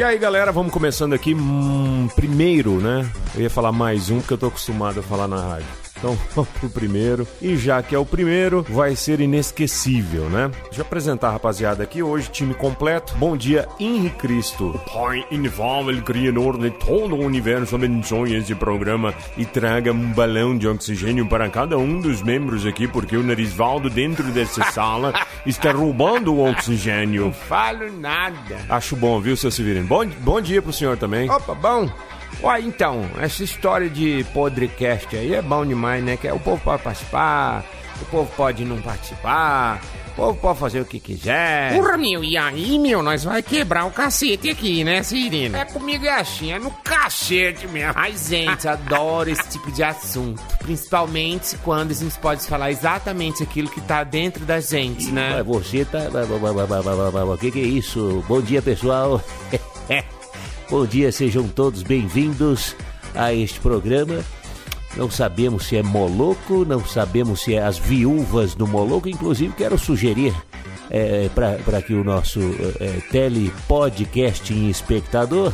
E aí, galera, vamos começando aqui. Hum, primeiro, né? Eu ia falar mais um, porque eu tô acostumado a falar na rádio. Então vamos pro primeiro. E já que é o primeiro, vai ser inesquecível, né? Deixa eu apresentar a rapaziada aqui hoje, time completo. Bom dia, Henrique Cristo. O Pai inefável, criador de todo o universo, abençoe esse programa e traga um balão de oxigênio para cada um dos membros aqui, porque o Narisvaldo dentro dessa sala está roubando o oxigênio. Não falo nada. Acho bom, viu, seu Severino? Bom, bom dia pro senhor também. Opa, bom. Uai, então, essa história de podcast aí é bom demais, né? Que é, o povo pode participar, o povo pode não participar, o povo pode fazer o que quiser. Porra, meu, e aí, meu, nós vai quebrar o cacete aqui, né, Cirino? É comigo é assim, é no cacete mesmo. Ai, gente, adoro esse tipo de assunto. Principalmente quando a gente pode falar exatamente aquilo que tá dentro da gente, né? Você tá. O que, que é isso? Bom dia, pessoal. Bom dia, sejam todos bem-vindos a este programa. Não sabemos se é Moloco, não sabemos se é as viúvas do Moloco, inclusive quero sugerir é, para que o nosso é, telepodcast espectador,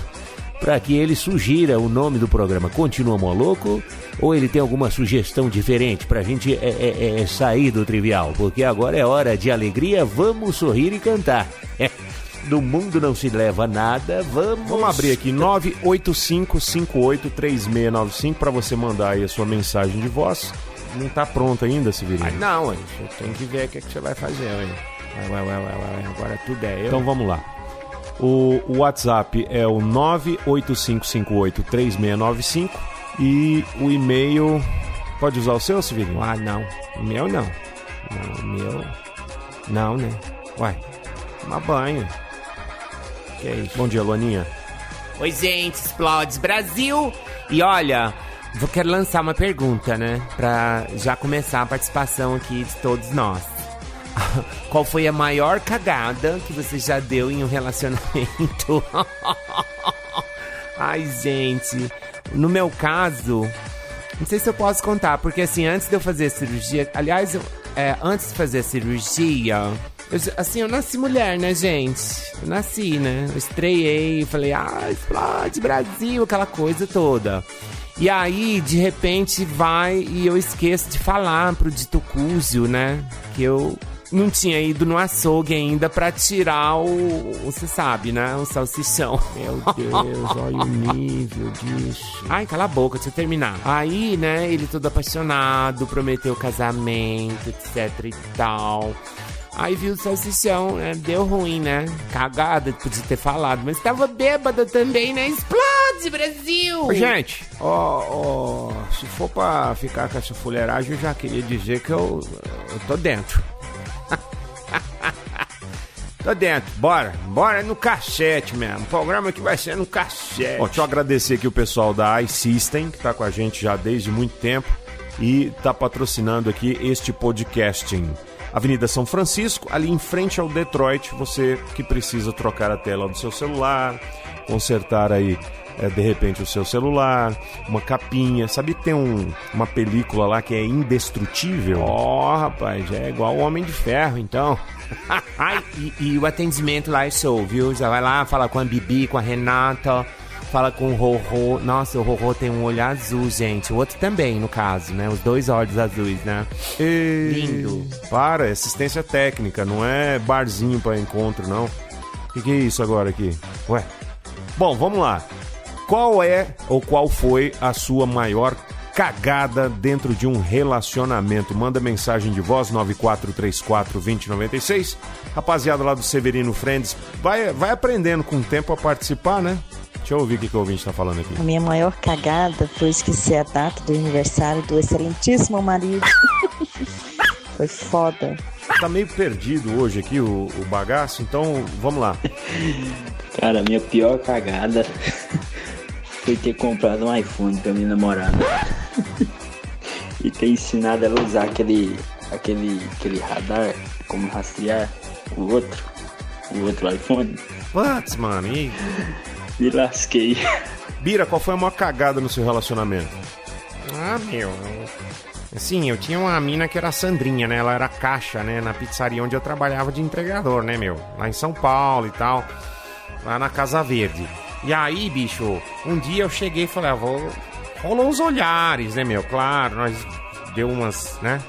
para que ele sugira o nome do programa Continua Moloco, ou ele tem alguma sugestão diferente para a gente é, é, é, sair do trivial, porque agora é hora de alegria, vamos sorrir e cantar. do mundo não se leva nada, vamos... Vamos abrir aqui, 985583695 para você mandar aí a sua mensagem de voz. Não tá pronto ainda, Severino? Ah, não, você tem que ver o que, é que você vai fazer, ué. Ué, ué, ué, agora tudo é eu. Então vamos lá. O, o WhatsApp é o 985583695 e o e-mail... Pode usar o seu, Severino? Ah, não. O meu não. Não, o meu... Não, né? Uai, tomar banho. Que é isso? Bom dia, Luaninha. Oi, gente, Explodes Brasil. E olha, vou quero lançar uma pergunta, né? Pra já começar a participação aqui de todos nós. Qual foi a maior cagada que você já deu em um relacionamento? Ai, gente. No meu caso, não sei se eu posso contar, porque assim, antes de eu fazer a cirurgia. Aliás, eu, é, antes de fazer a cirurgia. Eu, assim, eu nasci mulher, né, gente? Eu nasci, né? Eu estreiei, falei, ah, explode Brasil, aquela coisa toda. E aí, de repente, vai e eu esqueço de falar pro Dito Cúzio, né? Que eu não tinha ido no açougue ainda pra tirar o. Você sabe, né? O salsichão. Meu Deus, olha o nível disso. Ai, cala a boca, deixa eu terminar. Aí, né, ele todo apaixonado, prometeu casamento, etc e tal. Aí viu o salsichão, né? Deu ruim, né? Cagada, podia ter falado. Mas tava bêbada também, né? Explode, Brasil! Gente, ó, ó, se for pra ficar com essa fuleiragem, eu já queria dizer que eu, eu tô dentro. tô dentro, bora, bora no cachete mesmo. O programa que vai ser no cachete. Bom, deixa eu agradecer aqui o pessoal da iSystem, que tá com a gente já desde muito tempo e tá patrocinando aqui este podcasting. Avenida São Francisco, ali em frente ao Detroit, você que precisa trocar a tela do seu celular, consertar aí é, de repente o seu celular, uma capinha. Sabe que tem um, uma película lá que é indestrutível? Ó, oh, rapaz, é igual o Homem de Ferro, então. E, e, o atendimento lá é show, viu? Já vai lá, fala com a Bibi, com a Renata, fala com o Rorô. Nossa, o Rorô tem um olho azul, gente. O outro também, no caso, né? Os dois olhos azuis, né? E... Lindo. Para, é assistência técnica, não é barzinho para encontro, não. O que, que é isso agora aqui? Ué. Bom, vamos lá. Qual é ou qual foi a sua maior cagada dentro de um relacionamento? Manda mensagem de voz 94342096. Rapaziada lá do Severino Friends, vai, vai aprendendo com o tempo a participar, né? Deixa eu ouvir o que, que o ouvinte tá falando aqui. A minha maior cagada foi esquecer a data do aniversário do excelentíssimo marido. foi foda. Tá meio perdido hoje aqui o, o bagaço, então vamos lá. Cara, minha pior cagada foi ter comprado um iPhone pra minha namorada. e ter ensinado ela a usar aquele, aquele, aquele radar, como rastrear o outro, o outro iPhone. Putz, mano, e... Me lasquei. Bira, qual foi a maior cagada no seu relacionamento? Ah, meu. Assim, eu tinha uma mina que era a Sandrinha, né? Ela era caixa, né? Na pizzaria onde eu trabalhava de entregador, né, meu? Lá em São Paulo e tal. lá na Casa Verde. E aí, bicho, um dia eu cheguei e falei, ah, vou. Rolou uns olhares, né, meu? Claro, nós deu umas, né?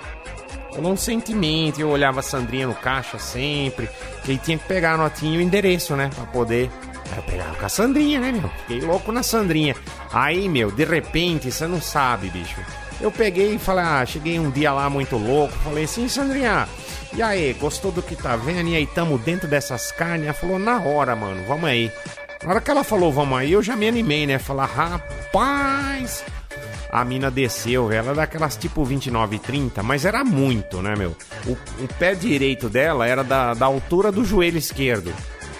Rolou um sentimento. Eu olhava a Sandrinha no caixa sempre. Que aí tinha que pegar a notinha e o endereço, né? Pra poder. Aí eu pegava com a Sandrinha, né, meu? Fiquei louco na Sandrinha. Aí, meu, de repente, você não sabe, bicho. Eu peguei e falei, ah, cheguei um dia lá muito louco. Falei assim, Sandrinha, e aí, gostou do que tá vendo? E aí, tamo dentro dessas carnes? Ela falou, na hora, mano, vamos aí. Na hora que ela falou, vamos aí, eu já me animei, né? Falar, rapaz. A mina desceu, ela é daquelas tipo 29 e 30, mas era muito, né, meu? O, o pé direito dela era da, da altura do joelho esquerdo.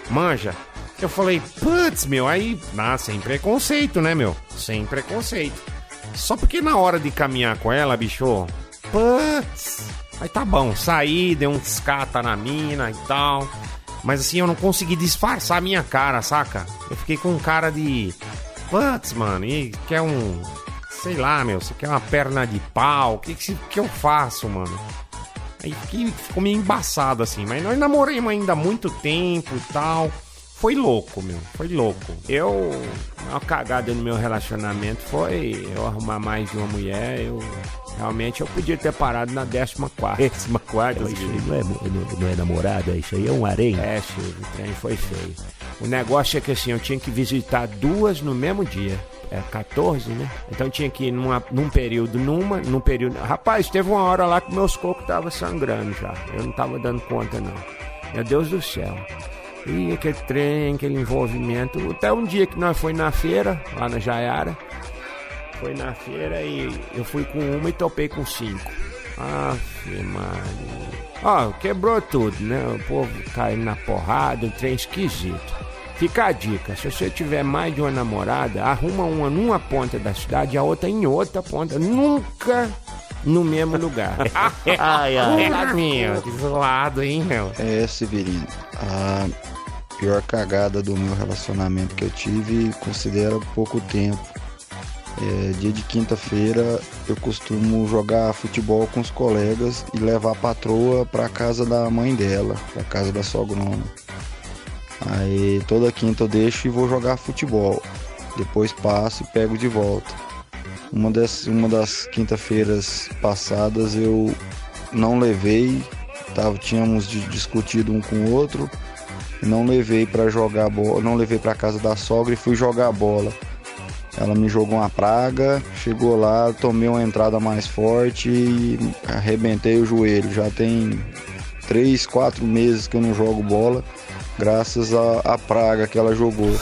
Manja. Eu falei, putz, meu, aí. Ah, sem preconceito, né, meu? Sem preconceito. Só porque na hora de caminhar com ela, bicho. Putz. Aí tá bom, saí, dei um escata na mina e tal. Mas assim, eu não consegui disfarçar a minha cara, saca? Eu fiquei com cara de. Putz, mano, e quer um. Sei lá, meu, você quer uma perna de pau? O que, que, que eu faço, mano? Aí fiquei, ficou meio embaçado assim, mas nós namoramos ainda há muito tempo e tal. Foi louco, meu, foi louco. Eu. Uma cagada no meu relacionamento foi eu arrumar mais de uma mulher, eu. Realmente eu podia ter parado na 14 décima quarta. Isso aí não é, não, não é namorada, isso aí é um harém. É, Silvio, o trem foi feio. O negócio é que assim, eu tinha que visitar duas no mesmo dia. É 14, né? Então tinha que ir numa, num período numa, num período. Rapaz, teve uma hora lá que meus cocos estavam sangrando já. Eu não tava dando conta, não. Meu Deus do céu. E aquele trem, aquele envolvimento. Até um dia que nós foi na feira, lá na Jaiara. Foi na feira e eu fui com uma e topei com cinco. Aff, Maria. Ó, quebrou tudo, né? O povo caindo na porrada, um trem esquisito. Fica a dica, se você tiver mais de uma namorada, arruma uma numa ponta da cidade e a outra em outra ponta. Nunca no mesmo lugar. Ai, ai. Meu, que zoado, hein, meu? É, Severino. A pior cagada do meu relacionamento que eu tive considera pouco tempo. É, dia de quinta-feira eu costumo jogar futebol com os colegas e levar a patroa para casa da mãe dela, para casa da sogrona. Aí toda quinta eu deixo e vou jogar futebol. Depois passo e pego de volta. Uma das, uma das quinta-feiras passadas eu não levei, tava, tínhamos discutido um com o outro, não levei para jogar bola, não levei para casa da sogra e fui jogar bola. Ela me jogou uma praga, chegou lá, tomei uma entrada mais forte e arrebentei o joelho. Já tem três, quatro meses que eu não jogo bola graças à praga que ela jogou.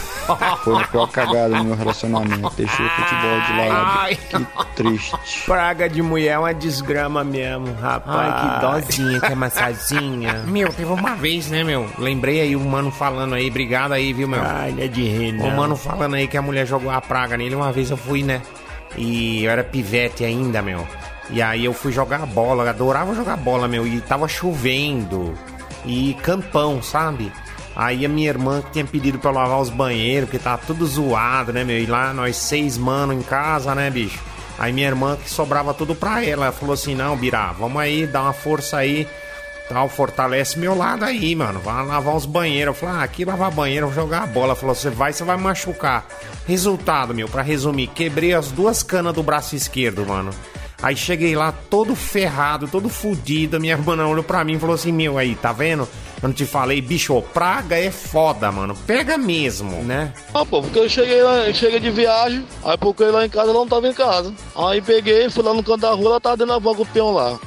Foi a pior cagada no meu relacionamento. Deixei o futebol de lado. Ai, que triste. Praga de mulher é uma desgrama mesmo, rapaz. Ai, que dozinha, que amassadinha. Meu, teve uma vez, né, meu? Lembrei aí o mano falando aí, obrigado aí, viu, meu? Ai, é de rir, O mano falando aí que a mulher jogou a praga nele. Uma vez eu fui, né? E eu era pivete ainda, meu. E aí eu fui jogar bola, eu adorava jogar bola, meu. E tava chovendo. E campão, sabe? Aí a minha irmã que tinha pedido pra lavar os banheiros, porque tava tudo zoado, né, meu? E lá nós seis mano em casa, né, bicho? Aí minha irmã que sobrava tudo pra ela. Ela falou assim: não, Birá, vamos aí, dá uma força aí. Tal, fortalece meu lado aí, mano. Vai lavar os banheiros. Eu falei, ah, aqui lavar banheiro, vou jogar a bola. Ela falou, você vai, você vai machucar. Resultado, meu, pra resumir, quebrei as duas canas do braço esquerdo, mano. Aí cheguei lá todo ferrado, todo fudido. A minha irmã olhou pra mim e falou assim: Meu, aí, tá vendo? Eu não te falei, bicho, praga é foda, mano. Pega mesmo, né? Ah, pô, porque eu cheguei lá, eu cheguei de viagem, aí procurei lá em casa, ela não tava em casa. Aí peguei, fui lá no canto da rua, ela tava dentro da van com o peão lá.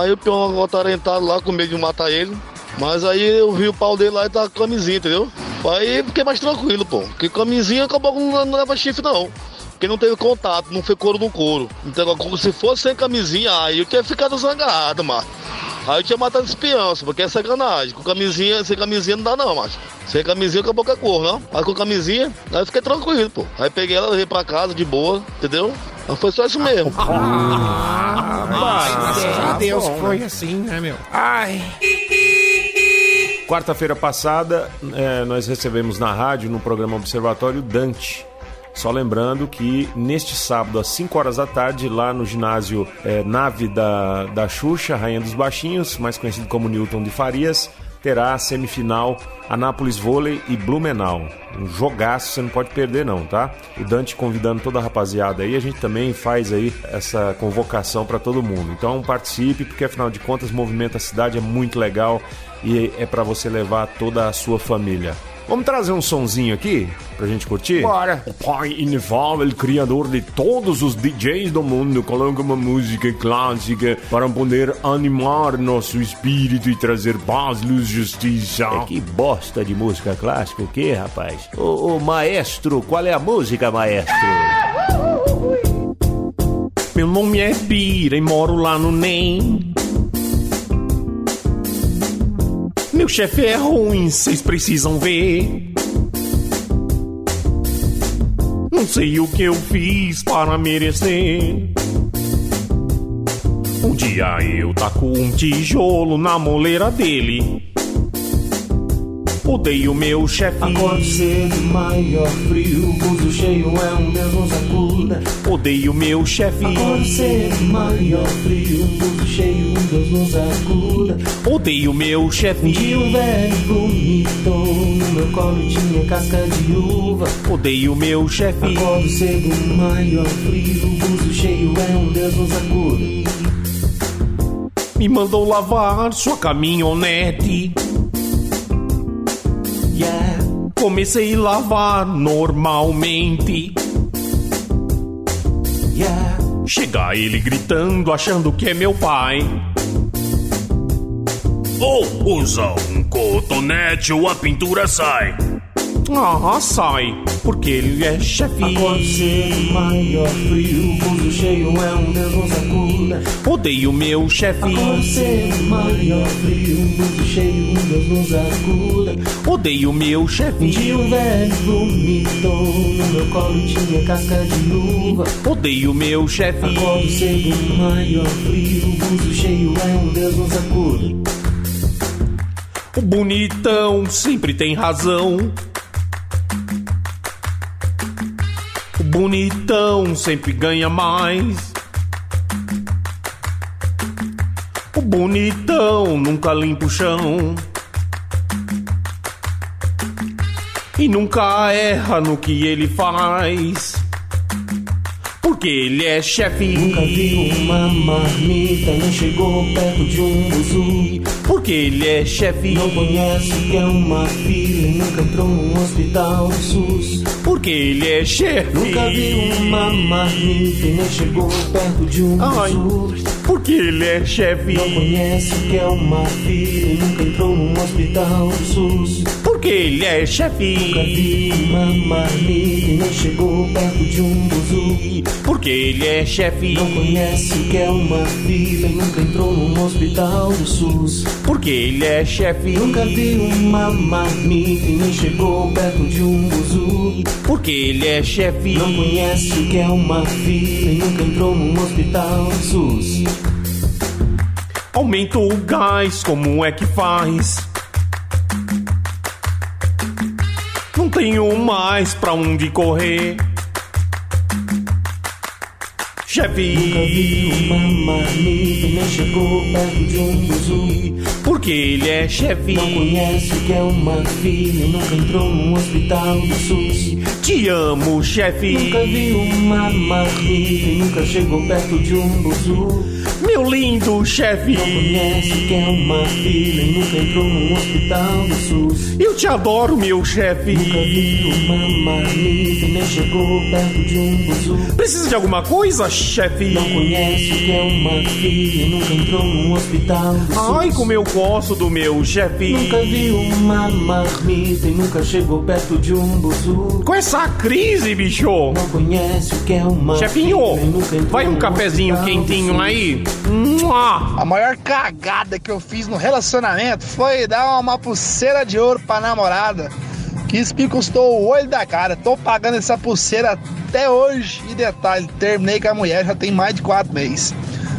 Aí o peão atarentado lá, com medo de matar ele. Mas aí eu vi o pau dele lá e tava com camisinha, entendeu? Aí fiquei mais tranquilo, pô. Porque camisinha acabou não, não leva chifre, não. Porque não teve contato, não foi couro no couro. Então, se fosse sem camisinha, aí eu tinha ficado zangado, mano. Aí eu tinha matado esse peão, porque é sacanagem. Com camisinha, sem camisinha não dá não, macho. Sem camisinha acabou com a cor, não. Aí com camisinha, aí eu fiquei tranquilo, pô. Aí peguei ela, levei pra casa de boa, entendeu? Mas foi só isso mesmo. Ah, graças a Deus que foi assim, né, meu? Ai. Quarta-feira passada, eh, nós recebemos na rádio, no programa Observatório, Dante. Só lembrando que neste sábado, às 5 horas da tarde, lá no ginásio eh, Nave da, da Xuxa, Rainha dos Baixinhos, mais conhecido como Newton de Farias, terá a semifinal Anápolis Vôlei e Blumenau. Um jogaço, você não pode perder não, tá? O Dante convidando toda a rapaziada aí, a gente também faz aí essa convocação para todo mundo. Então participe, porque afinal de contas movimenta a cidade, é muito legal e é para você levar toda a sua família. Vamos trazer um sonzinho aqui pra gente curtir? Bora. O pai inefável, criador de todos os DJs do mundo, coloca uma música clássica para poder animar nosso espírito e trazer paz, luz, justiça. É que bosta de música clássica, o que, rapaz? Ô, ô, maestro, qual é a música, maestro? Meu nome é Pira e moro lá no NEM. Chefe é ruim, vocês precisam ver. Não sei o que eu fiz para merecer. Um dia eu taco um tijolo na moleira dele. Odeio meu chefe. Acordo cedo, maior frio, buzo cheio é um Deus nos acuda. Odeio meu chefe. Acordo cedo, maior frio, buzo cheio, um Deus nos acuda. Odeio meu Um chefe. dia um velho vomitou, no meu colo tinha casca de uva. Odeio meu chefe. Acordo cedo, maior frio, buzo cheio é um Deus nos acuda. Me mandou lavar sua caminhonete. Yeah, Comecei a lavar normalmente. yeah. Chega ele gritando, achando que é meu pai. Ou usa um cotonete ou a pintura sai. Ah, sai, porque ele é chefe. Cedo, maior frio, buzo cheio é um Deus nos acuda. Odeio meu chefe. Cedo, maior frio, buzo cheio, um Deus nos acuda. Odeio meu Um chefe. dia um velho vomitou, no meu colo tinha casca de uva. Odeio meu chefe. Cedo, maior frio, buzo cheio é um Deus nos acuda. O bonitão sempre tem razão. O bonitão sempre ganha mais. O bonitão nunca limpa o chão. E nunca erra no que ele faz. Porque ele é chefe. Nunca vi uma marmita, nem chegou perto de um buzu. Porque ele é chefe. Não conhece o que é uma fila e nunca entrou num hospital do SUS. Porque ele é chefe. Nunca vi uma marmita e nem chegou perto de um Ai. buzu. Porque ele é chefe. Não conhece o que é uma fila e nunca entrou num hospital do SUS. Porque ele é Nunca chefe. vi uma marmita e nem chegou perto de um buzu. Porque ele é chefe. Não conhece o que é uma fila e nunca entrou num hospital do SUS. Porque ele é chefe. Nunca vi uma marmita e nem chegou perto de um buzu. Porque ele é chefe. Não conhece o que é uma fila e nunca entrou num hospital do SUS. Aumenta o gás, como é que faz? Tenho mais pra onde correr. Nunca vi Chefe. uma marmita nem chegou perto de um buzu. Porque ele é chefe. Não conhece que é uma fila e nunca entrou num hospital do SUS. Te amo, chefe. Nunca vi uma marmita e nunca chegou perto de um buzu. Meu lindo chefe. Não conhece que é uma fila e nunca entrou num hospital do SUS. Eu te adoro, meu chefe. Nunca vi uma marmita e nem chegou perto de um buzu. Precisa de alguma coisa, chefe? Não conhece que é uma filha nunca entrou num hospital do SUS. Ai, como eu gosto do meu chefe. Nunca vi uma marmita e nunca chegou perto de um buzu. Com essa crise, bicho. Não conhece o que é uma Chefinho, vai um cafezinho quentinho aí. A maior cagada que eu fiz no relacionamento foi dar uma pulseira de ouro pra namorada. Que isso me custou o olho da cara. Tô pagando essa pulseira até hoje. E detalhe, terminei com a mulher já tem mais de quatro meses.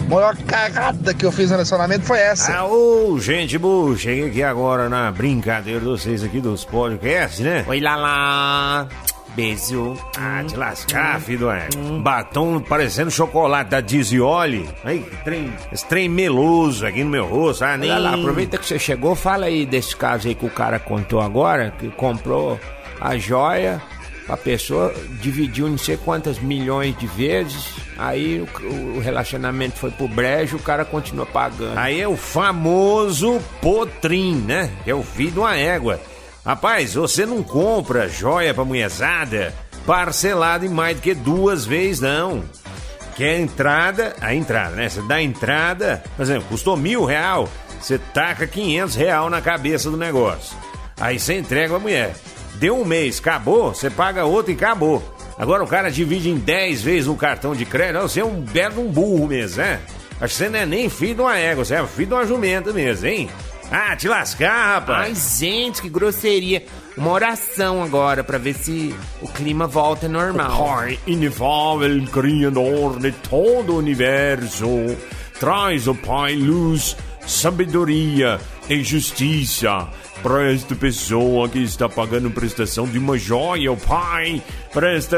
A maior cagada que eu fiz no relacionamento foi essa. Ah, ô, gente boa, cheguei aqui agora na brincadeira de vocês aqui dos podcasts, né? Oi, lá, lá. Beijo. Ah, te lascar, filho do é. Batom parecendo chocolate da Dizioli. Aí, trem, esse trem meloso aqui no meu rosto. Ah, nem... Olha lá, aproveita que você chegou, fala aí desse caso aí que o cara contou agora, que comprou a joia, a pessoa dividiu não sei quantas milhões de vezes, aí o, o relacionamento foi pro brejo, o cara continua pagando. Aí é o famoso potrim, né? É o filho de uma égua. Rapaz, você não compra joia pra mulherzada parcelado em mais do que duas vezes, não. Que a entrada, a entrada, né? Você dá a entrada, por exemplo, custou mil real, você taca 500 real na cabeça do negócio. Aí você entrega a mulher. Deu um mês, acabou, você paga outro e acabou. Agora o cara divide em 10 vezes no cartão de crédito, você é um belo um burro mesmo, né? Acho que você não é nem filho de uma égua, você é filho de uma jumenta mesmo, hein? Ah, te lascar, rapaz. Ai, gente, que grosseria. Uma oração agora pra ver se o clima volta normal. Pai inefável, criador de todo o universo, traz, o Pai, luz, sabedoria e justiça para esta pessoa que está pagando prestação de uma joia, o Pai, para esta,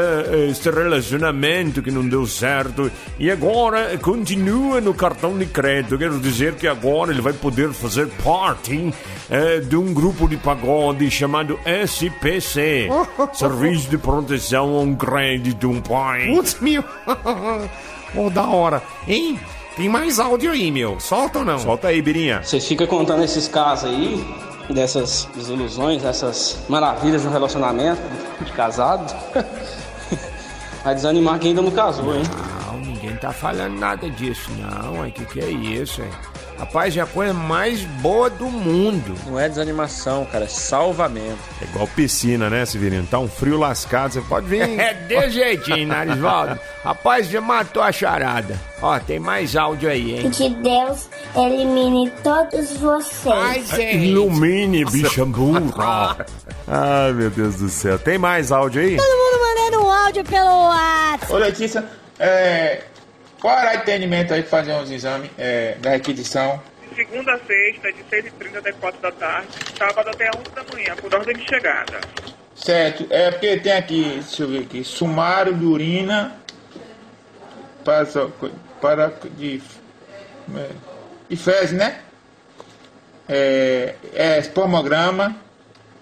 este relacionamento que não deu certo e agora continua no cartão de crédito. Quero dizer que agora ele vai poder fazer parte eh, de um grupo de pagode chamado SPC Serviço de Proteção a um Crédito, um Pai. Putz, meu. oh, da hora. Hein? Tem mais áudio aí, meu. Solta ou não? Solta aí, Birinha. Vocês ficam contando esses casos aí, dessas desilusões, dessas maravilhas do relacionamento de casado. Vai desanimar quem ainda não casou, hein? Tá falando nada disso, não. O que, que é isso, hein? Rapaz, é a coisa mais boa do mundo. Não é desanimação, cara, é salvamento. É igual piscina, né, Severino? Tá um frio lascado, você pode vir. É de jeitinho, Narisvaldo. Rapaz, já matou a charada. Ó, tem mais áudio aí, hein? Que Deus elimine todos vocês. Ai, gente. Ilumine, bicha burra. Ai, meu Deus do céu. Tem mais áudio aí? Todo mundo mandando um áudio pelo WhatsApp. Ô Letícia, é, qual era o atendimento aí pra fazer uns exames é, da requisição? Segunda a sexta, de 6h30 até 4 da tarde. Sábado até 11 da manhã, por ordem de chegada. Certo, é porque tem aqui, deixa eu ver aqui, sumário de urina para, para de, é, de fezes, né? É, é espermograma.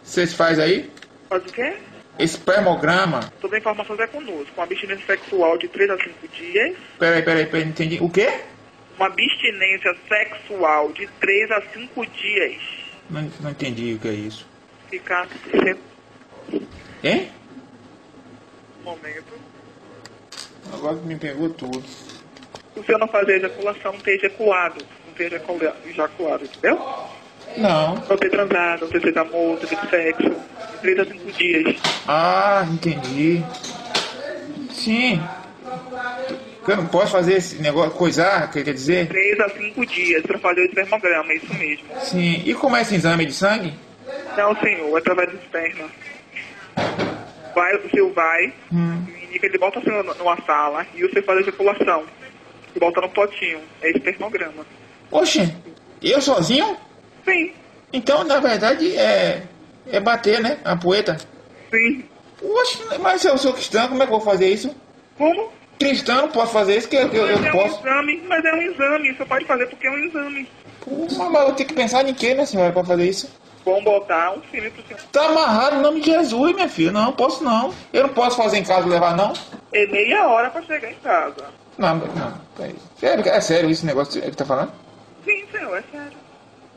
Vocês fazem aí? Faz o quê? Espermograma. Toda a informação é conosco. Uma abstinência sexual de 3 a 5 dias. Peraí, peraí, peraí, não entendi. O quê? Uma abstinência sexual de 3 a 5 dias. Não, não entendi o que é isso. Ficar sem Hein? momento. Agora me pegou tudo. Se você não fazer ejaculação, não ter ejaculado. Não ter ejacula- ejaculado, entendeu? Não. Não ter transado, não ter feito amor, não ter feito sexo. 3 a 5 dias. Ah, entendi. Sim. Eu não posso fazer esse negócio, coisar, quer dizer? 3 a 5 dias para fazer o espermograma, é isso mesmo. Sim. E como é esse exame de sangue? Não, senhor, é através do esperma. Vai, o senhor vai, Hum. indica, ele bota o senhor numa sala e você faz a ejaculação. E bota no potinho. É espermograma. Oxe, eu sozinho? Sim. Então, na verdade, é, é bater, né? A poeta. Sim. Oxe, mas se eu sou cristão, como é que eu vou fazer isso? Como? Cristão, não posso fazer isso, que eu, eu, eu é não um posso. exame, mas é um exame. Você pode fazer porque é um exame. Mas mas eu tenho que pensar em quê, né, senhora, pra fazer isso? Vamos botar um filme pro senhor. Tá amarrado em nome de Jesus, minha filha. Não, posso não. Eu não posso fazer em casa levar, não? É meia hora pra chegar em casa. Não, não. peraí. Sério, é sério esse negócio que ele tá falando? Sim, senhor, é sério.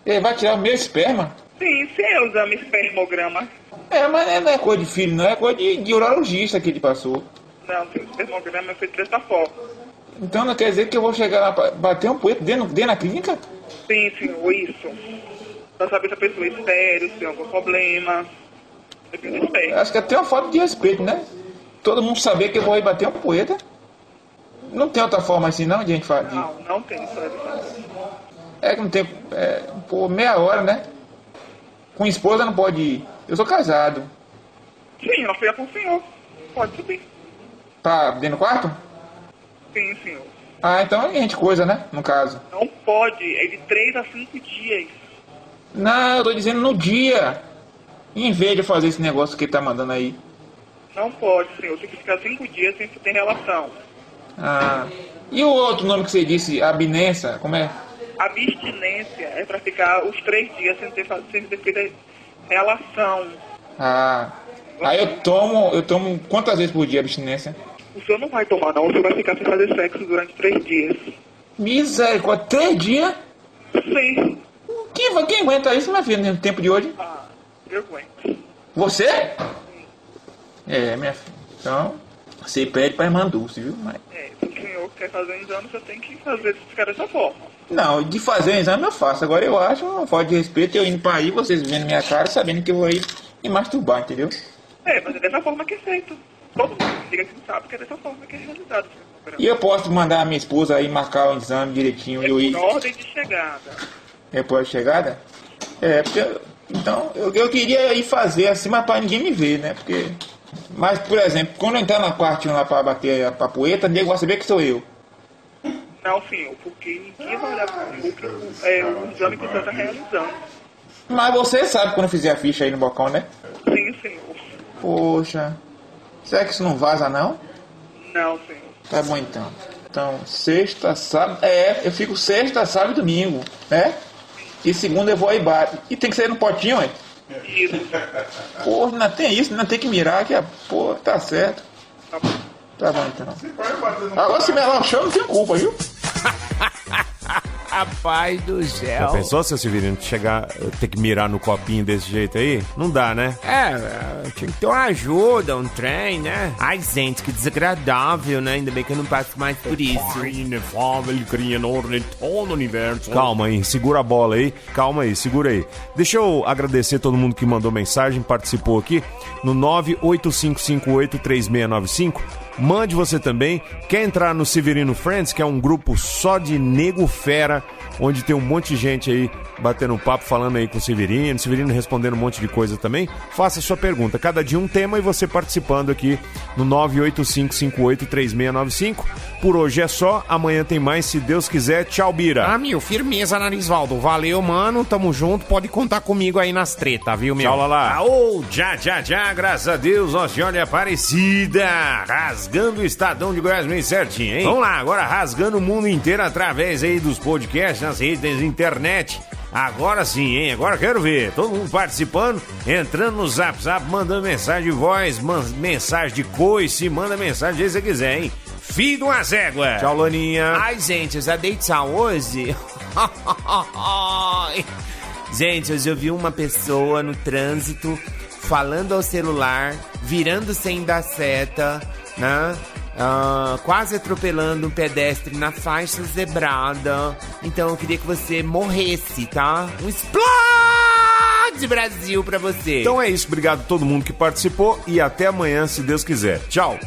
Ele vai tirar o meu esperma? Sim, sim, é o exame espermograma. É, mas não é coisa de filho, não. É coisa de, de urologista que ele passou. Não, o espermograma é feito dessa forma. Então não quer dizer que eu vou chegar lá pra bater um poeta dentro, dentro da clínica? Sim, senhor, isso. Pra saber se a pessoa é estéreo, se tem algum problema. Esperma. Acho que até uma falta de respeito, né? Todo mundo saber que eu vou ir bater um poeta. Não tem outra forma assim não de a gente fazer. Não, não tem isso. É que não tem. É, por meia hora, né? Com esposa não pode ir. Eu sou casado. Sim, ela foi com o senhor. Pode subir. Tá dentro do quarto? Sim, senhor. Ah, então a gente coisa, né? No caso. Não pode, é de 3 a 5 dias. Não, eu tô dizendo no dia. Em vez de fazer esse negócio que ele tá mandando aí. Não pode, senhor. Tem que ficar cinco dias sem ter relação. Ah. E o outro nome que você disse, abinência, como é? Abstinência é pra ficar os três dias sem ter, sem ter feito relação. Ah. Aí eu tomo, eu tomo quantas vezes por dia abstinência? O senhor não vai tomar, não. O senhor vai ficar sem fazer sexo durante três dias. Misericórdia, três dias? Sim. Quem, quem aguenta isso, minha filha, no tempo de hoje? Ah, eu aguento. Você? É, minha filha. Então, você pede pra irmã Dulce, viu? Mas, É, quer fazer um exame, você tem que fazer ficar dessa forma. não, de fazer o exame eu faço. Agora eu acho uma falta de respeito eu indo pra aí, vocês vendo minha cara, sabendo que eu vou ir me masturbar, entendeu? É, mas é dessa forma que é feito. Todo mundo que liga aqui sabe que é dessa forma que é realizado. E eu posso mandar a minha esposa aí marcar o exame direitinho e eu ir. Por ordem de chegada. Depois da chegada? É, porque. eu- Então, eu, eu queria ir fazer assim, mas pra ninguém me ver, né? Porque. Mas, por exemplo, quando eu entrar na quartinho lá pra bater a papoeta, ninguém vai saber que sou eu. Não, senhor, porque ninguém vai olhar o, o, é, o exame que o senhor está realizando. Mas você sabe quando eu fizer a ficha aí no balcão, né? Sim, senhor. Poxa. Será que isso não vaza, não? Não, senhor. Tá bom então. Então, sexta, sábado. É, eu fico sexta, sábado e domingo, né? E segunda eu vou aí bar. E tem que ser no potinho, ué? Isso. Porra, não tem isso, não tem que mirar que a porra tá certo. Tá bom então. Agora se melar o chão, não tem culpa, viu? Rapaz do Já céu. pensou, seu Severino, chegar, ter que mirar no copinho desse jeito aí? Não dá, né? É, tinha que ter uma ajuda, um trem, né? Ai, gente, que desagradável, né? Ainda bem que eu não passo mais por isso. Inefável, cria ordem todo o universo. Calma aí, segura a bola aí. Calma aí, segura aí. Deixa eu agradecer todo mundo que mandou mensagem, participou aqui no 985583695. Mande você também. Quer entrar no Severino Friends, que é um grupo só de nego fera, onde tem um monte de gente aí batendo um papo, falando aí com o Severino, Severino respondendo um monte de coisa também. Faça sua pergunta. Cada dia um tema e você participando aqui no 985583695. Por hoje é só, amanhã tem mais, se Deus quiser. Tchau, Bira. Ah, meu, firmeza, Narisvaldo. Valeu, mano. Tamo junto. Pode contar comigo aí nas tretas, viu, meu? Tchau, Lala. Aô, já, já, já, graças a Deus, Nossa Senhora Aparecida, rasgando o Estadão de Goiás bem certinho, hein? Vamos lá, agora rasgando o mundo inteiro através aí dos podcasts, nas redes da internet. Agora sim, hein? Agora quero ver. Todo mundo participando, entrando no Zap Zap, mandando mensagem de voz, mensagem de coice, manda mensagem que você quiser, hein? Filho de uma zégua. Tchau, Laninha. Ai, gente, eu já dei tchau hoje. gente, hoje eu vi uma pessoa no trânsito falando ao celular, virando sem dar seta, né? Ah, quase atropelando um pedestre na faixa zebrada. Então eu queria que você morresse, tá? Um explode Brasil pra você. Então é isso, obrigado a todo mundo que participou e até amanhã, se Deus quiser. Tchau.